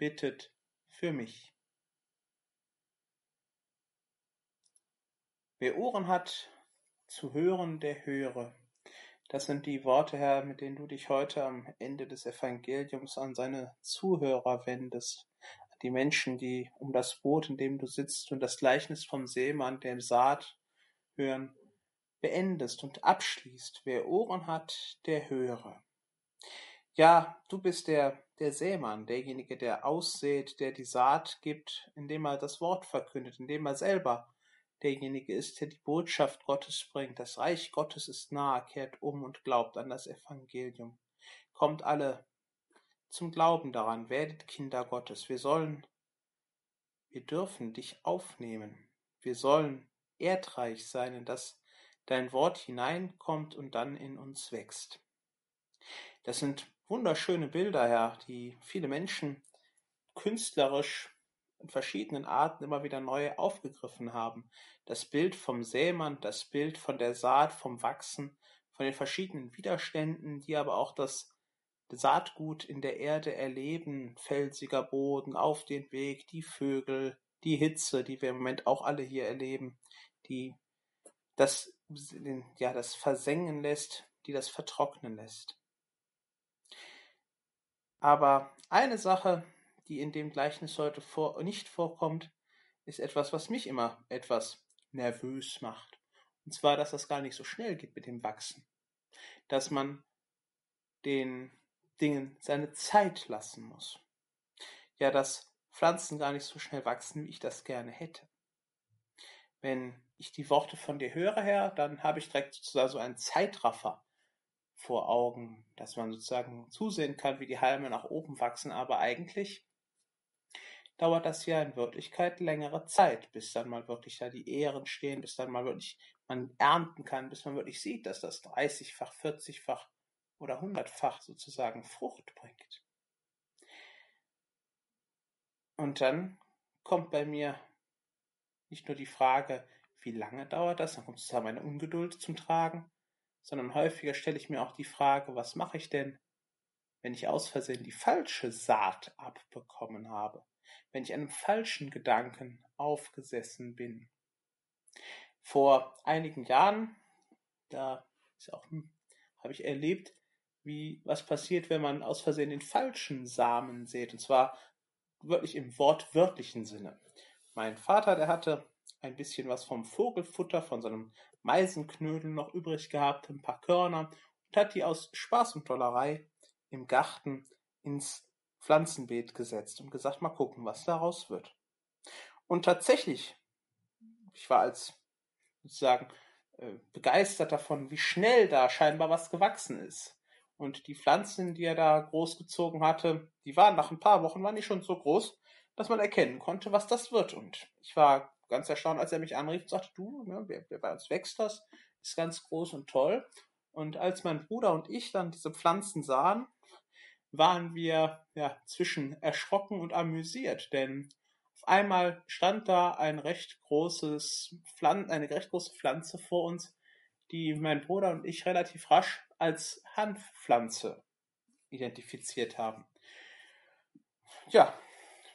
bittet für mich. Wer Ohren hat zu hören, der höre. Das sind die Worte, Herr, mit denen du dich heute am Ende des Evangeliums an seine Zuhörer wendest, an die Menschen, die um das Boot, in dem du sitzt und das Gleichnis vom Seemann, der Saat hören, beendest und abschließt. Wer Ohren hat, der höre. Ja, du bist der der Sämann, derjenige, der aussät, der die Saat gibt, indem er das Wort verkündet, indem er selber derjenige ist, der die Botschaft Gottes bringt. Das Reich Gottes ist nahe, kehrt um und glaubt an das Evangelium. Kommt alle zum Glauben daran, werdet Kinder Gottes. Wir sollen, wir dürfen dich aufnehmen. Wir sollen erdreich sein, in das dein Wort hineinkommt und dann in uns wächst. Das sind wunderschöne Bilder, Herr, die viele Menschen künstlerisch in verschiedenen Arten immer wieder neu aufgegriffen haben. Das Bild vom Sämann, das Bild von der Saat, vom Wachsen, von den verschiedenen Widerständen, die aber auch das Saatgut in der Erde erleben, felsiger Boden, auf den Weg, die Vögel, die Hitze, die wir im Moment auch alle hier erleben, die das, ja, das versengen lässt, die das vertrocknen lässt. Aber eine Sache, die in dem Gleichnis heute vor, nicht vorkommt, ist etwas, was mich immer etwas nervös macht. Und zwar, dass das gar nicht so schnell geht mit dem Wachsen. Dass man den Dingen seine Zeit lassen muss. Ja, dass Pflanzen gar nicht so schnell wachsen, wie ich das gerne hätte. Wenn ich die Worte von dir höre, Herr, dann habe ich direkt sozusagen so einen Zeitraffer vor Augen, dass man sozusagen zusehen kann, wie die Halme nach oben wachsen, aber eigentlich dauert das ja in Wirklichkeit längere Zeit, bis dann mal wirklich da die Ähren stehen, bis dann mal wirklich man ernten kann, bis man wirklich sieht, dass das 30-fach, 40-fach oder 100-fach sozusagen Frucht bringt. Und dann kommt bei mir nicht nur die Frage, wie lange dauert das, dann kommt sozusagen meine Ungeduld zum Tragen, sondern häufiger stelle ich mir auch die Frage, was mache ich denn, wenn ich aus Versehen die falsche Saat abbekommen habe, wenn ich einem falschen Gedanken aufgesessen bin. Vor einigen Jahren, da ist auch, hm, habe ich erlebt, wie was passiert, wenn man aus Versehen den falschen Samen sät, und zwar wirklich im wortwörtlichen Sinne. Mein Vater, der hatte ein bisschen was vom Vogelfutter, von seinem Meisenknödel noch übrig gehabt, ein paar Körner und hat die aus Spaß und Dollerei im Garten ins Pflanzenbeet gesetzt und gesagt, mal gucken, was daraus wird. Und tatsächlich, ich war als sozusagen äh, begeistert davon, wie schnell da scheinbar was gewachsen ist. Und die Pflanzen, die er da großgezogen hatte, die waren nach ein paar Wochen, waren die schon so groß, dass man erkennen konnte, was das wird. Und ich war ganz erstaunt, als er mich anrief und sagte, du, ne, bei uns wächst das, ist ganz groß und toll. Und als mein Bruder und ich dann diese Pflanzen sahen, waren wir ja zwischen erschrocken und amüsiert, denn auf einmal stand da ein recht großes Pflan eine recht große Pflanze vor uns, die mein Bruder und ich relativ rasch als Hanfpflanze identifiziert haben. Ja,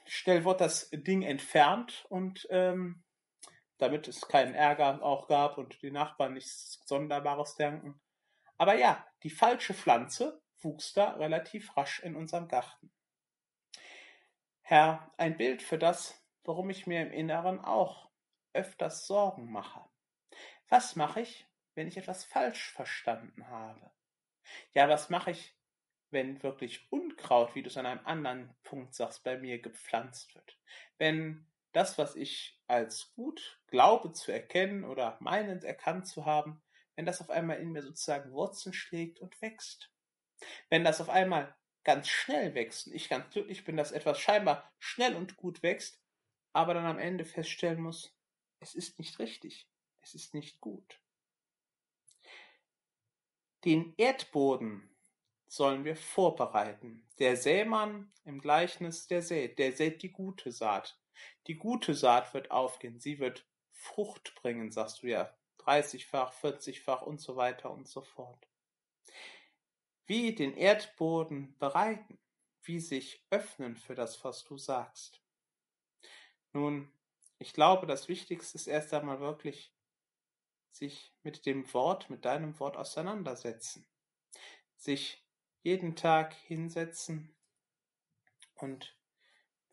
schnell wurde das Ding entfernt und ähm, damit es keinen Ärger auch gab und die Nachbarn nichts Sonderbares denken. Aber ja, die falsche Pflanze wuchs da relativ rasch in unserem Garten. Herr, ein Bild für das, worum ich mir im Inneren auch öfters Sorgen mache. Was mache ich, wenn ich etwas falsch verstanden habe? Ja, was mache ich, wenn wirklich Unkraut, wie du es an einem anderen Punkt sagst, bei mir gepflanzt wird? Wenn das, was ich als gut glaube zu erkennen oder meinend erkannt zu haben, wenn das auf einmal in mir sozusagen Wurzeln schlägt und wächst. Wenn das auf einmal ganz schnell wächst und ich ganz glücklich bin, dass etwas scheinbar schnell und gut wächst, aber dann am Ende feststellen muss, es ist nicht richtig, es ist nicht gut. Den Erdboden sollen wir vorbereiten. Der Sämann im Gleichnis, der sät, der sät die gute Saat. Die gute Saat wird aufgehen, sie wird Frucht bringen, sagst du ja, 30-fach, 40-fach und so weiter und so fort. Wie den Erdboden bereiten, wie sich öffnen für das, was du sagst. Nun, ich glaube, das Wichtigste ist erst einmal wirklich, sich mit dem Wort, mit deinem Wort auseinandersetzen. Sich jeden Tag hinsetzen und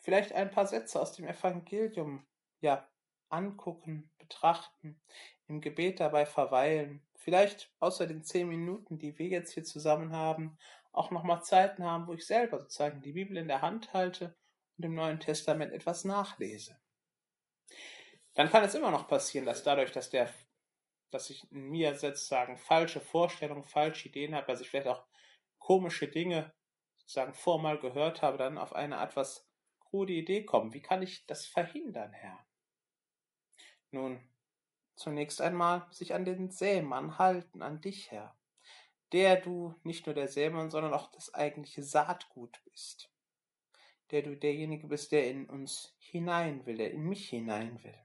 vielleicht ein paar Sätze aus dem Evangelium, ja, angucken, betrachten, im Gebet dabei verweilen, vielleicht außer den zehn Minuten, die wir jetzt hier zusammen haben, auch nochmal Zeiten haben, wo ich selber sozusagen die Bibel in der Hand halte und im Neuen Testament etwas nachlese. Dann kann es immer noch passieren, dass dadurch, dass der, dass ich in mir sozusagen falsche Vorstellungen, falsche Ideen habe, dass ich vielleicht auch komische Dinge sozusagen vormal gehört habe, dann auf eine etwas krude Idee kommen. Wie kann ich das verhindern, Herr? Nun, zunächst einmal sich an den Sämann halten, an dich, Herr, der du nicht nur der Sämann, sondern auch das eigentliche Saatgut bist, der du derjenige bist, der in uns hinein will, der in mich hinein will.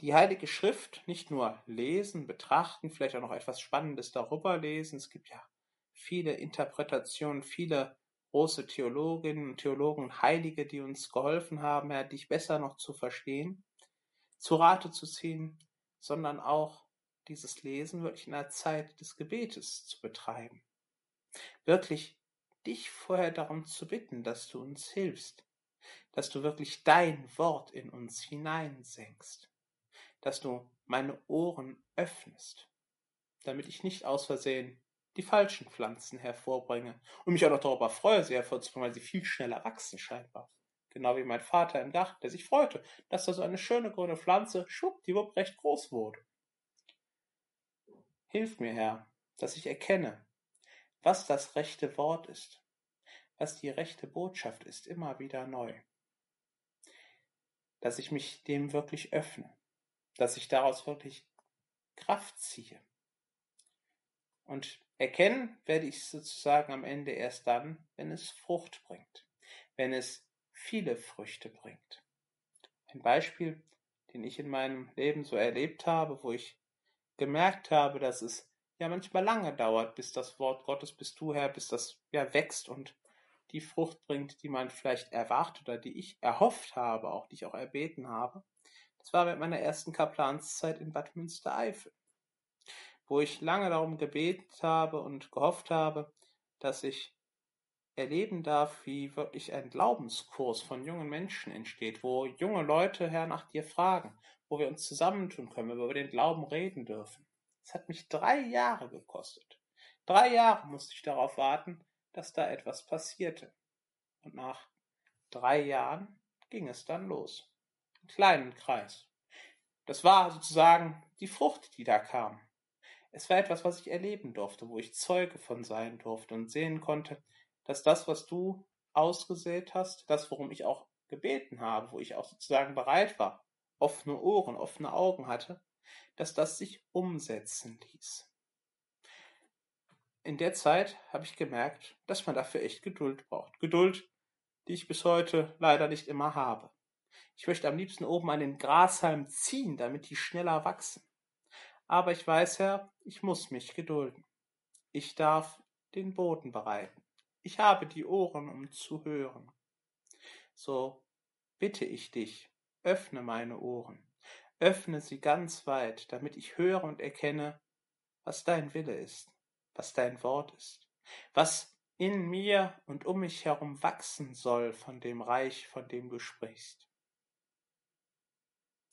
Die Heilige Schrift nicht nur lesen, betrachten, vielleicht auch noch etwas Spannendes darüber lesen. Es gibt ja viele Interpretationen, viele große Theologinnen und Theologen, Heilige, die uns geholfen haben, ja, dich besser noch zu verstehen zu Rate zu ziehen, sondern auch dieses Lesen wirklich in der Zeit des Gebetes zu betreiben. Wirklich dich vorher darum zu bitten, dass du uns hilfst, dass du wirklich dein Wort in uns hineinsenkst, dass du meine Ohren öffnest, damit ich nicht aus Versehen die falschen Pflanzen hervorbringe und mich auch noch darüber freue, sie hervorzubringen, weil sie viel schneller wachsen scheinbar. Genau wie mein Vater im Dach, der sich freute, dass da so eine schöne grüne Pflanze schwuppdiwupp recht groß wurde. Hilf mir, Herr, dass ich erkenne, was das rechte Wort ist, was die rechte Botschaft ist, immer wieder neu. Dass ich mich dem wirklich öffne, dass ich daraus wirklich Kraft ziehe. Und erkennen werde ich sozusagen am Ende erst dann, wenn es Frucht bringt, wenn es viele Früchte bringt. Ein Beispiel, den ich in meinem Leben so erlebt habe, wo ich gemerkt habe, dass es ja manchmal lange dauert, bis das Wort Gottes, bis du Herr, bis das ja wächst und die Frucht bringt, die man vielleicht erwartet oder die ich erhofft habe, auch die ich auch erbeten habe. Das war mit meiner ersten Kaplanszeit in Bad Münstereifel, wo ich lange darum gebetet habe und gehofft habe, dass ich erleben darf, wie wirklich ein Glaubenskurs von jungen Menschen entsteht, wo junge Leute her nach dir fragen, wo wir uns zusammentun können, wo wir über den Glauben reden dürfen. Es hat mich drei Jahre gekostet. Drei Jahre musste ich darauf warten, dass da etwas passierte. Und nach drei Jahren ging es dann los. Im kleinen Kreis. Das war sozusagen die Frucht, die da kam. Es war etwas, was ich erleben durfte, wo ich Zeuge von sein durfte und sehen konnte, dass das, was du ausgesät hast, das, worum ich auch gebeten habe, wo ich auch sozusagen bereit war, offene Ohren, offene Augen hatte, dass das sich umsetzen ließ. In der Zeit habe ich gemerkt, dass man dafür echt Geduld braucht. Geduld, die ich bis heute leider nicht immer habe. Ich möchte am liebsten oben an den Grashalm ziehen, damit die schneller wachsen. Aber ich weiß ja, ich muss mich gedulden. Ich darf den Boden bereiten. Ich habe die Ohren, um zu hören. So bitte ich dich, öffne meine Ohren, öffne sie ganz weit, damit ich höre und erkenne, was dein Wille ist, was dein Wort ist, was in mir und um mich herum wachsen soll von dem Reich, von dem du sprichst.